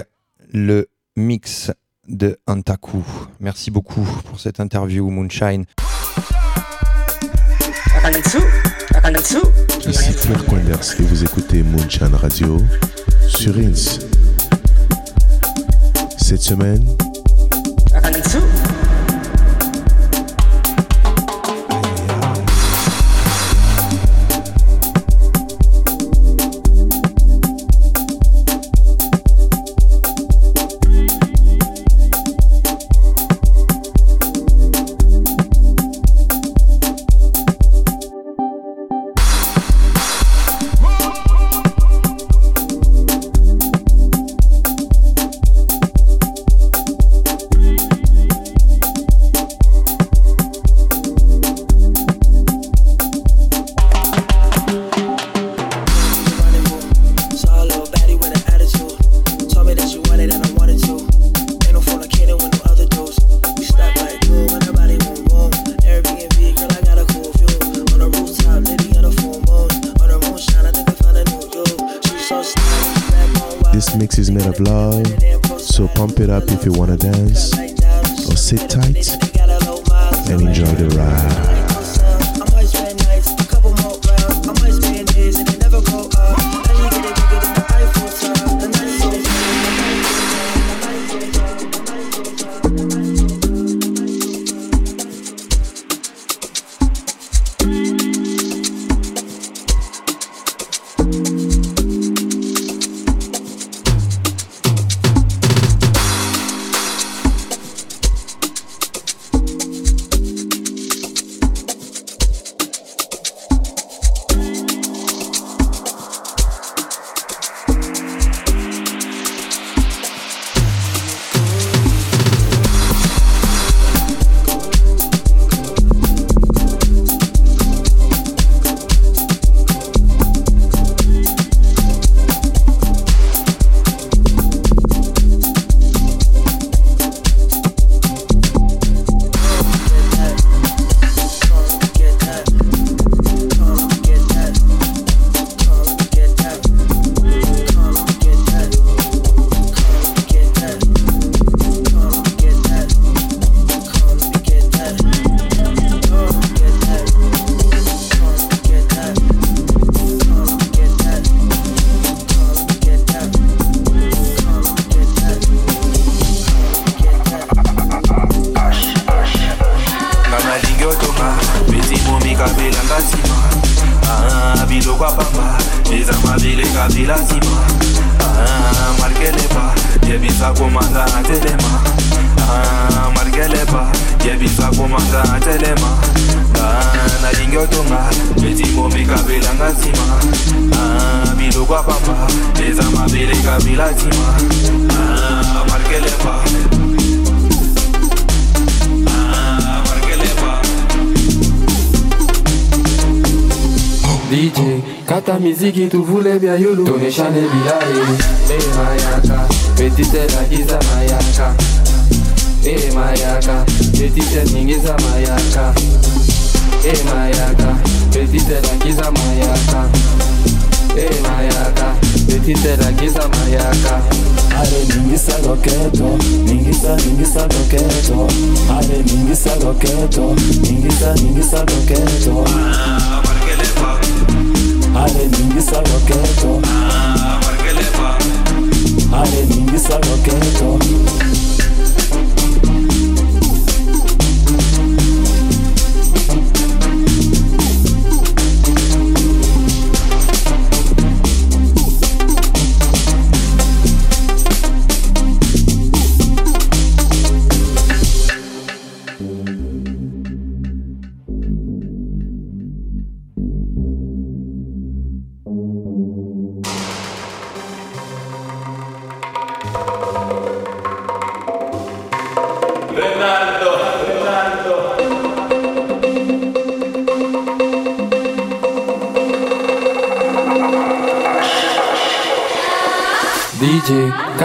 le mix de Antaku. Merci beaucoup pour cette interview, Moonshine. Ici Fleur Converse et vous écoutez Moonshine Radio sur Ins. Cette semaine,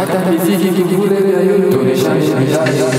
Cada vez que tu puder, eu tô deixando, deixando, deixando.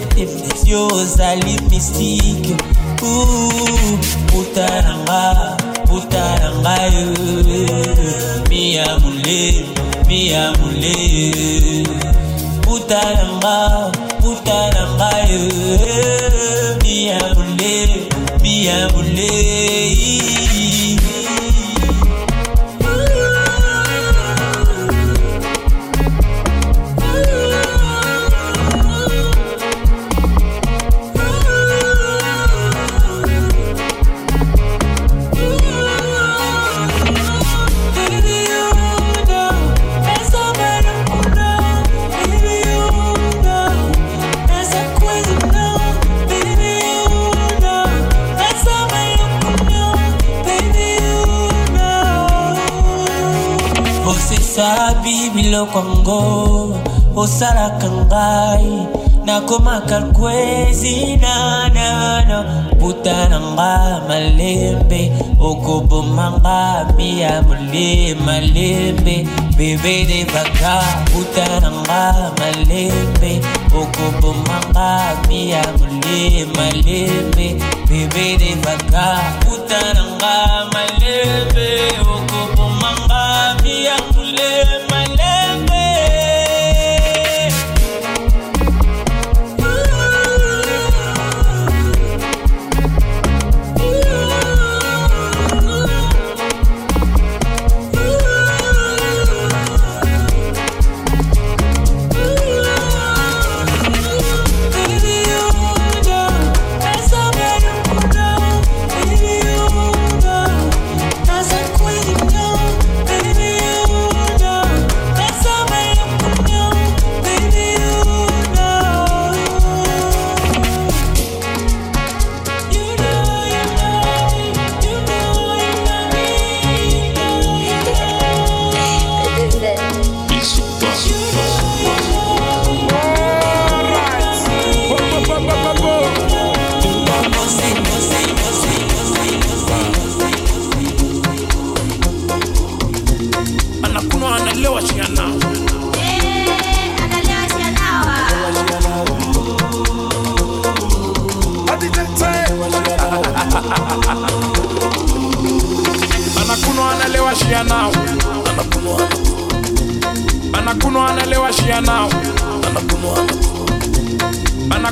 if it's yours. I leave osalaka ngai. Nakomaka lkwezi nanana buta na nga malembe. Okoboma nga miya mole malembe. Bebede baka buta na nga malembe. Okoboma nga miya mole malembe. Bebede baka buta na nga.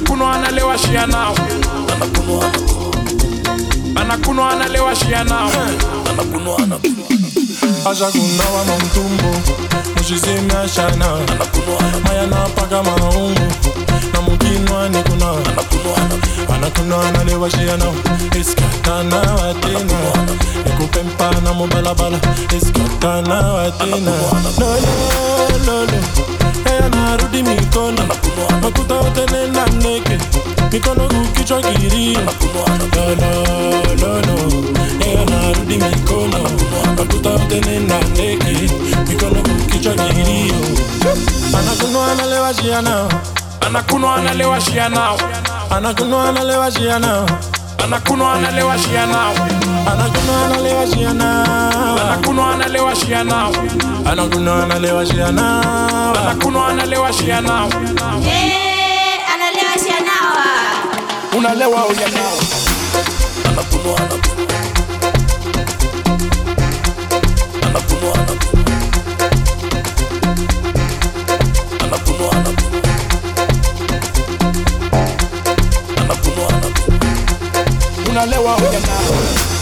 Anakunwa analewa shia nao anakunwa analewa shia nao ajakunawa mantumbo mushisemi ashana mayana paka maungu na mukinwa nikuna anakuna analewa shiana iskatana watina nikupempana mubalabala iskatana watina lolololo Haya narudi mikono Makuta wote nenda mneke Mikono kukichwa kiri Lolololo Haya narudi mikono Makuta wote nenda Mikono kukichwa kiri Anakuno analewa shia nao. Anakuno analewa shia nao Anakuno analewa shia nao. Anakunwa analewa shia nao. Anakunwa analewa shia nao. Anakunwa analewa shia nao. Anakunwa analewa shia nao. Anakunwa analewa shia nao. Analewa shia nao. Unalewa uya nao anakunwa unaolewa huja nao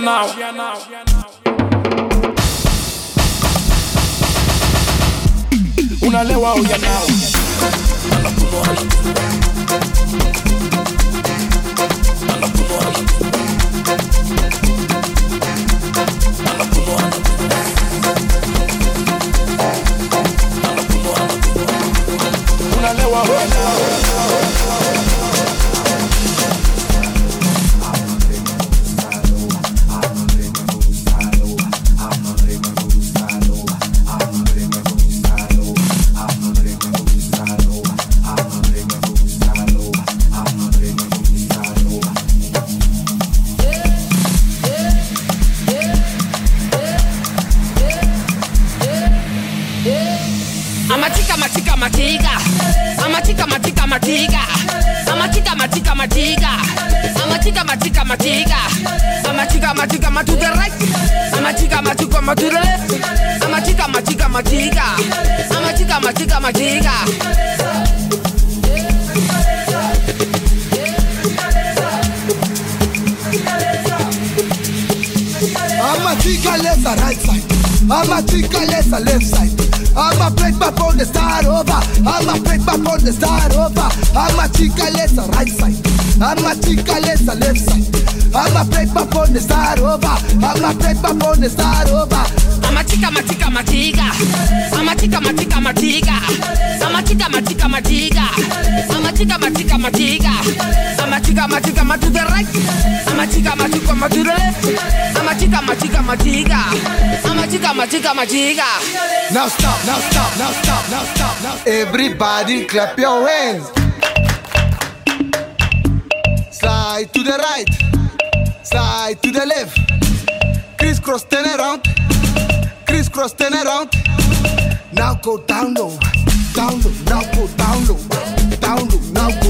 Russia now. Unalewa uya now. Amatika matika matiga. Now stop, now stop, now stop, now stop, now stop. Everybody clap your hands. Slide to the right, slide to the left. Crisscross, turn around. Crisscross, turn around. Now go down low, down low. Now go down low, down low. Now go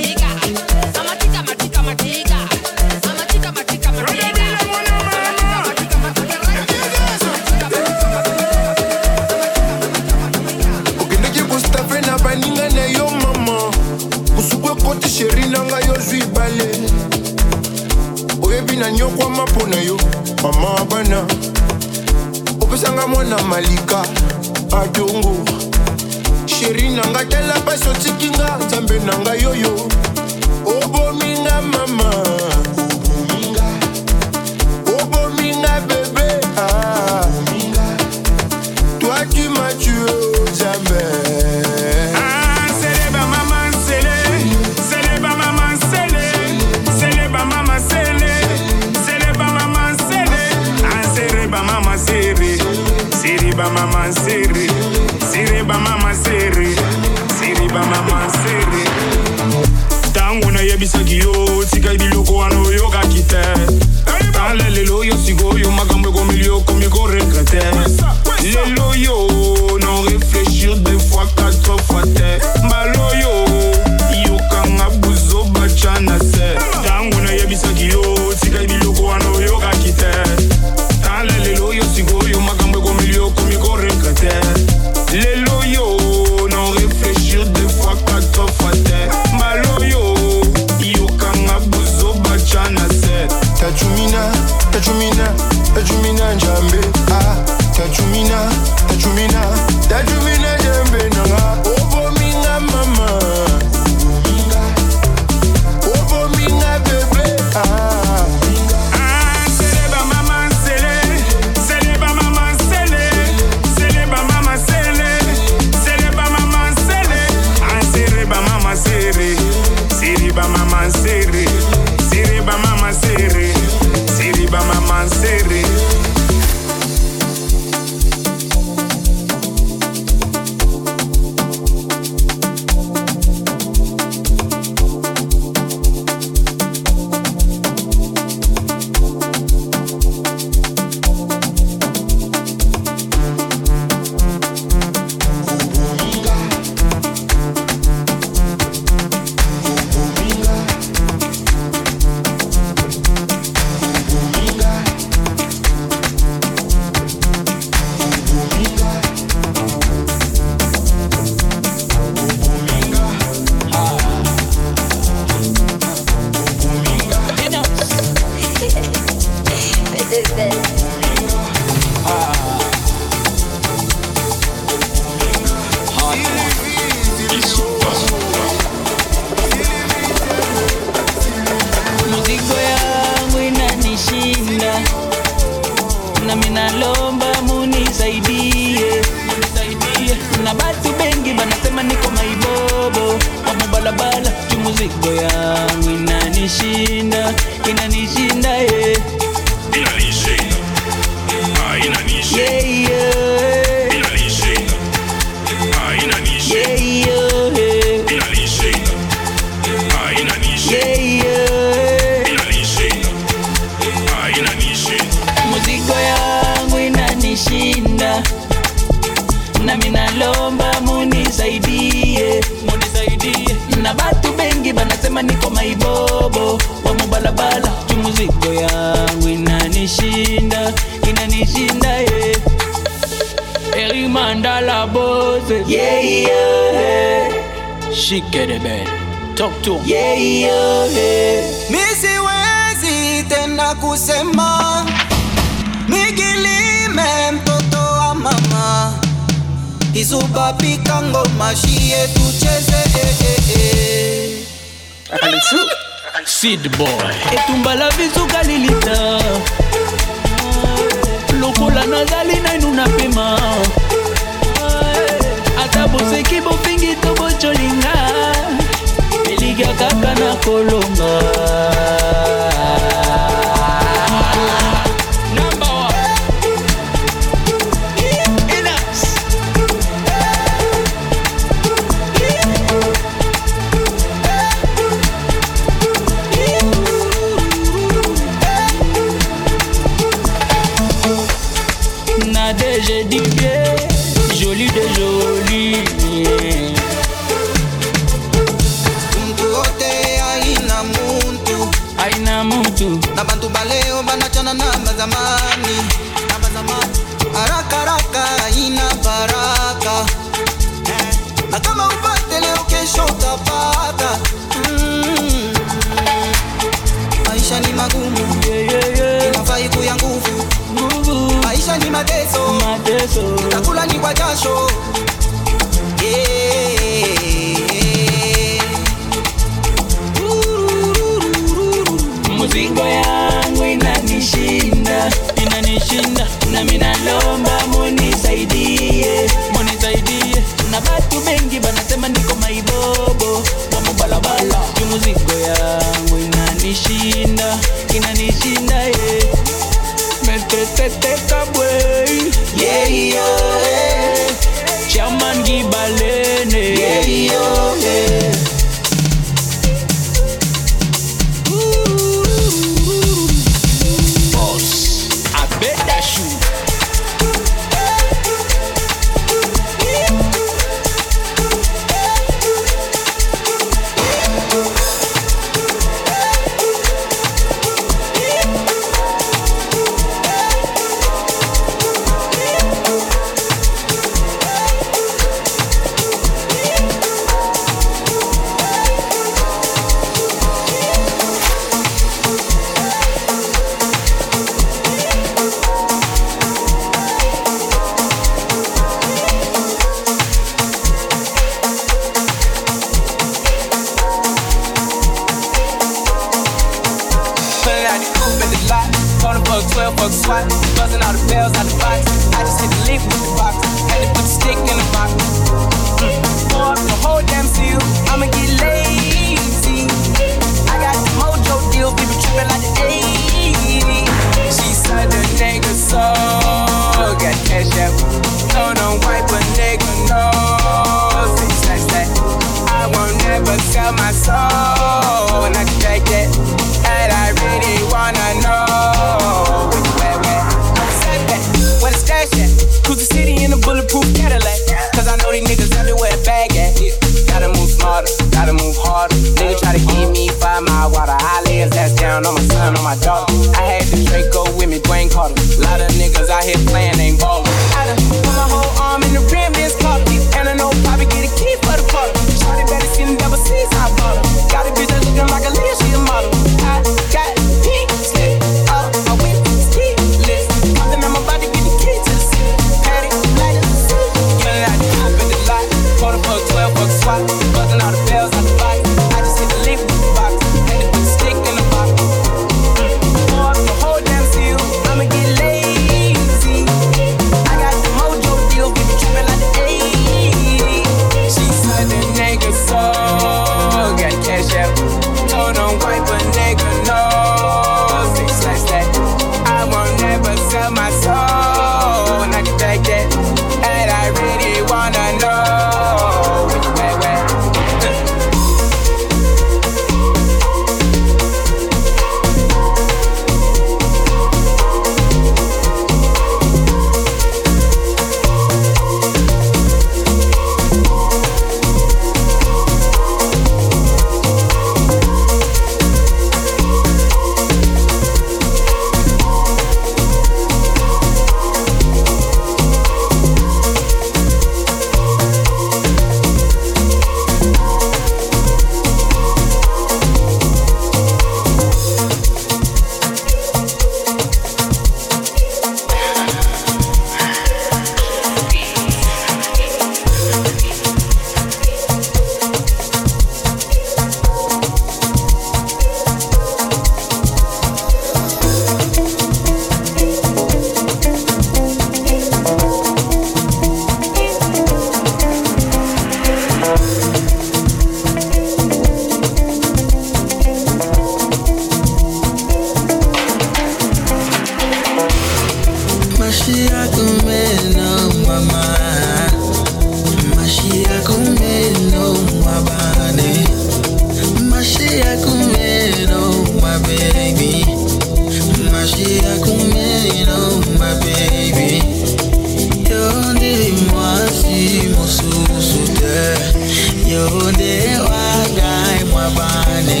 mwabane.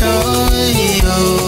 Yo yo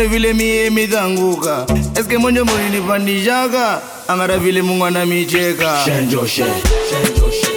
Muone vile mie midhanguka, eske mwenye mulinipandishaka, angara vile Mungu anamicheka. Shenjoshe, shenjoshe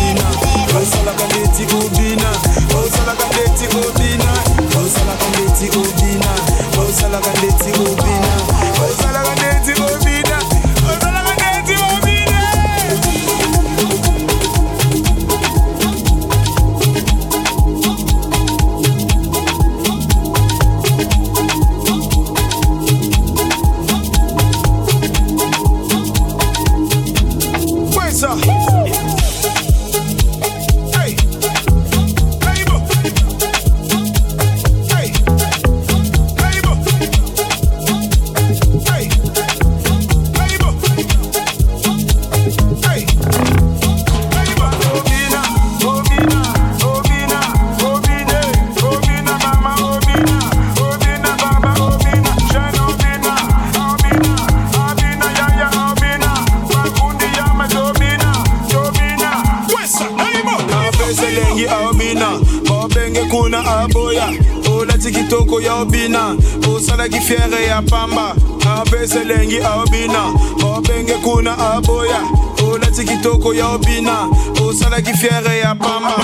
Medina. Quand ça la gagne, t'y good. fiere ya pamba. Apesa elengi aobina. Obenge kuna aboya. Olati kitoko ya obina. Osalaki fiere ya pamba.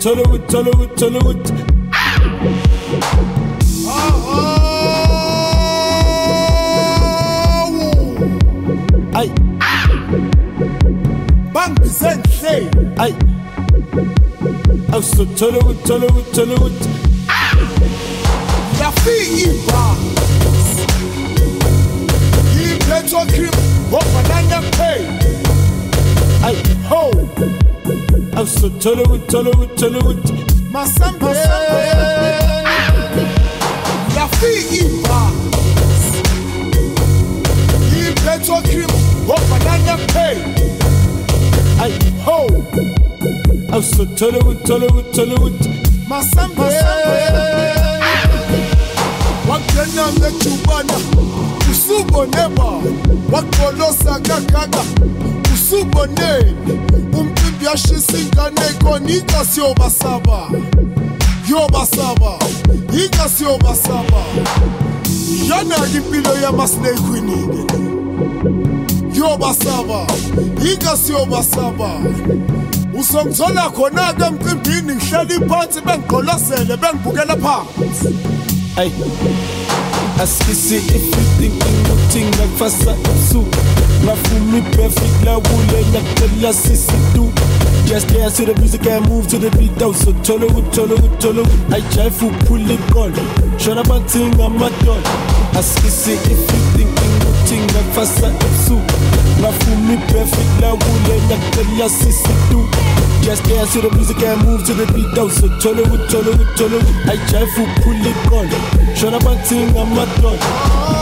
التلوت تلوت تلوت اي بانك سنسي اي اوصل تلوت تلوت تلوت يا في باس يبقى توكريم وفنانا باي اي هو awusothole kuthole kuthole ukuthi masambe. Yafika ibhasi ipetrocrim ngobanana pay ayi ho. Awusothole kuthole kuthole ukuthi masambe. Wangena ngejubana usuboneba wagolosa kakaka. usubone umcimbi yashisa ingane khona igasi yobasaba yobasaba igasi yobasaba yanaka impilo yamasnake winike yobasaba igasi yobasaba usongithola khona-ke emcimbini ngihleli phansi bengigqolozele bengibukela phansi. Hayi askisi thinking nothing like fasa su Rafumi perfect la wule nakala sisi do Just dance to the music and move to the beat out So with cholo with I try to pull it on Shut up and sing I'm a done Askisi if nothing like fasa su Rafumi perfect la wule nakala sisi do Just dance to the music and move to the beat out So with cholo with I try to pull it on Shut up and I'm my throat.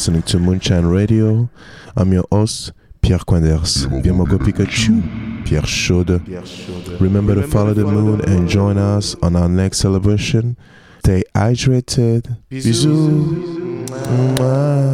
listening to Moonshine Radio. I'm your host, Pierre Quenders. Bienvenue Pikachu, Pierre Chaude. Remember to follow the moon and join us on our next celebration. Stay hydrated. Bisous. Bisous.